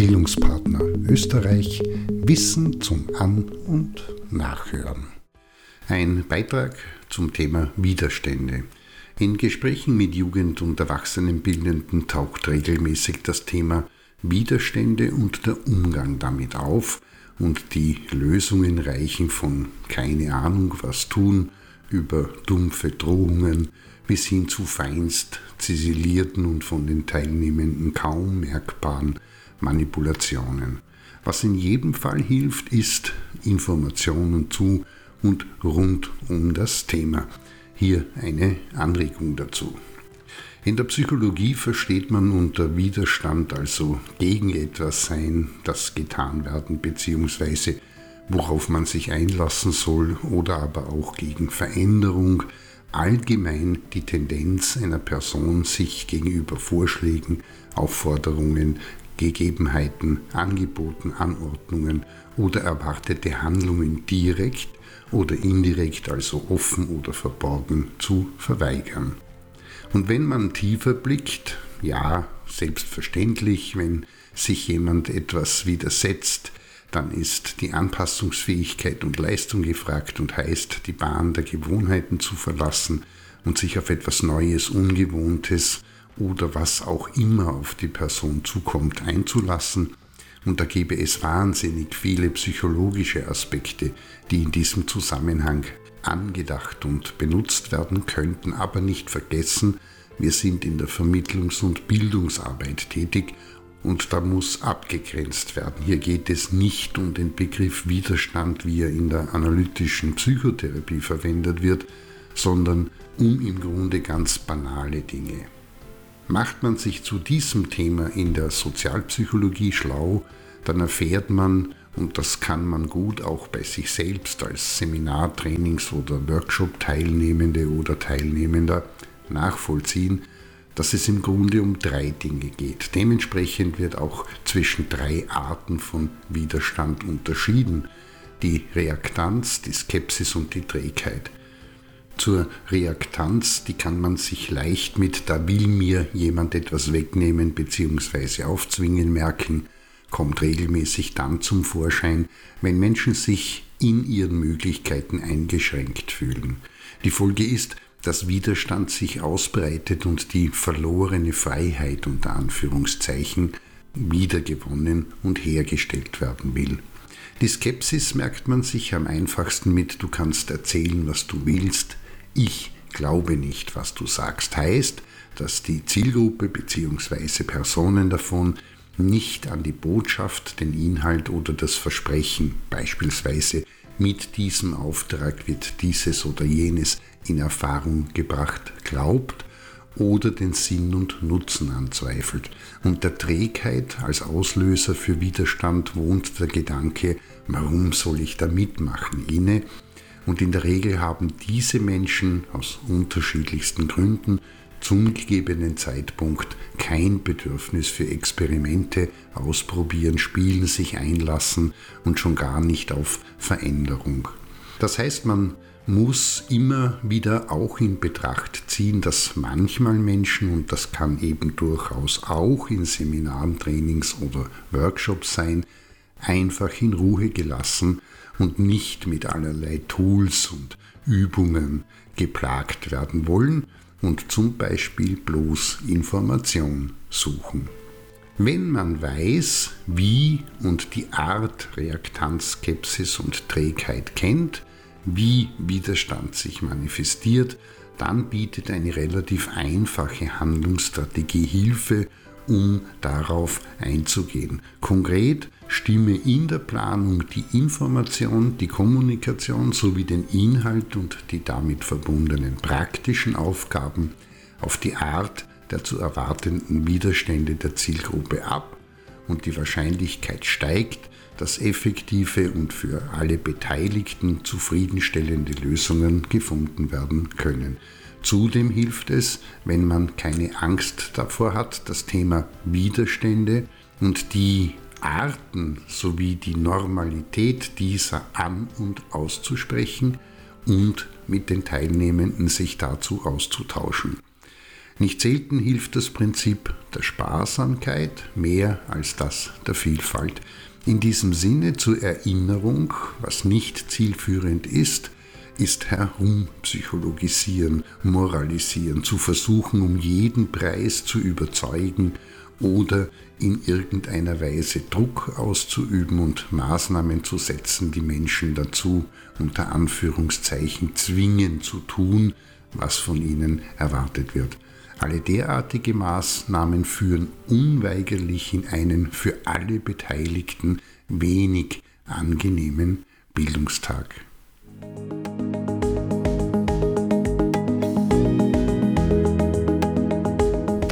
Bildungspartner Österreich Wissen zum An- und Nachhören. Ein Beitrag zum Thema Widerstände. In Gesprächen mit Jugend- und Erwachsenenbildenden taucht regelmäßig das Thema Widerstände und der Umgang damit auf und die Lösungen reichen von keine Ahnung was tun über dumpfe Drohungen bis hin zu feinst ziselierten und von den Teilnehmenden kaum merkbaren Manipulationen. Was in jedem Fall hilft, ist Informationen zu und rund um das Thema. Hier eine Anregung dazu. In der Psychologie versteht man unter Widerstand also gegen etwas sein, das getan werden bzw. worauf man sich einlassen soll oder aber auch gegen Veränderung, allgemein die Tendenz einer Person, sich gegenüber Vorschlägen, Aufforderungen, Gegebenheiten, Angeboten, Anordnungen oder erwartete Handlungen direkt oder indirekt, also offen oder verborgen, zu verweigern. Und wenn man tiefer blickt, ja, selbstverständlich, wenn sich jemand etwas widersetzt, dann ist die Anpassungsfähigkeit und Leistung gefragt und heißt, die Bahn der Gewohnheiten zu verlassen und sich auf etwas Neues, Ungewohntes oder was auch immer auf die Person zukommt einzulassen. Und da gäbe es wahnsinnig viele psychologische Aspekte, die in diesem Zusammenhang angedacht und benutzt werden könnten, aber nicht vergessen, wir sind in der Vermittlungs- und Bildungsarbeit tätig und da muss abgegrenzt werden. Hier geht es nicht um den Begriff Widerstand, wie er in der analytischen Psychotherapie verwendet wird, sondern um im Grunde ganz banale Dinge. Macht man sich zu diesem Thema in der Sozialpsychologie schlau, dann erfährt man, und das kann man gut auch bei sich selbst als Seminartrainings- oder Workshop-Teilnehmende oder Teilnehmender nachvollziehen, dass es im Grunde um drei Dinge geht. Dementsprechend wird auch zwischen drei Arten von Widerstand unterschieden. Die Reaktanz, die Skepsis und die Trägheit. Zur Reaktanz, die kann man sich leicht mit da will mir jemand etwas wegnehmen bzw. aufzwingen merken kommt regelmäßig dann zum Vorschein, wenn Menschen sich in ihren Möglichkeiten eingeschränkt fühlen. Die Folge ist, dass Widerstand sich ausbreitet und die verlorene Freiheit unter Anführungszeichen wiedergewonnen und hergestellt werden will. Die Skepsis merkt man sich am einfachsten mit, du kannst erzählen, was du willst, ich glaube nicht, was du sagst, heißt, dass die Zielgruppe bzw. Personen davon nicht an die Botschaft, den Inhalt oder das Versprechen, beispielsweise mit diesem Auftrag wird dieses oder jenes in Erfahrung gebracht, glaubt oder den Sinn und Nutzen anzweifelt. Und der Trägheit als Auslöser für Widerstand wohnt der Gedanke, warum soll ich da mitmachen, inne. Und in der Regel haben diese Menschen aus unterschiedlichsten Gründen zum gegebenen Zeitpunkt kein Bedürfnis für Experimente, Ausprobieren, Spielen, sich einlassen und schon gar nicht auf Veränderung. Das heißt, man muss immer wieder auch in Betracht ziehen, dass manchmal Menschen, und das kann eben durchaus auch in Seminaren, Trainings oder Workshops sein, einfach in Ruhe gelassen und nicht mit allerlei Tools und Übungen geplagt werden wollen, und zum Beispiel bloß Information suchen. Wenn man weiß, wie und die Art Reaktanz, Skepsis und Trägheit kennt, wie Widerstand sich manifestiert, dann bietet eine relativ einfache Handlungsstrategie Hilfe, um darauf einzugehen. Konkret stimme in der Planung die Information, die Kommunikation sowie den Inhalt und die damit verbundenen praktischen Aufgaben auf die Art der zu erwartenden Widerstände der Zielgruppe ab und die Wahrscheinlichkeit steigt, dass effektive und für alle Beteiligten zufriedenstellende Lösungen gefunden werden können. Zudem hilft es, wenn man keine Angst davor hat, das Thema Widerstände und die Arten sowie die Normalität dieser an und auszusprechen und mit den Teilnehmenden sich dazu auszutauschen. Nicht selten hilft das Prinzip der Sparsamkeit mehr als das der Vielfalt. In diesem Sinne zur Erinnerung, was nicht zielführend ist, ist herumpsychologisieren, moralisieren, zu versuchen, um jeden Preis zu überzeugen oder in irgendeiner Weise Druck auszuüben und Maßnahmen zu setzen, die Menschen dazu unter Anführungszeichen zwingen zu tun, was von ihnen erwartet wird. Alle derartige Maßnahmen führen unweigerlich in einen für alle Beteiligten wenig angenehmen Bildungstag.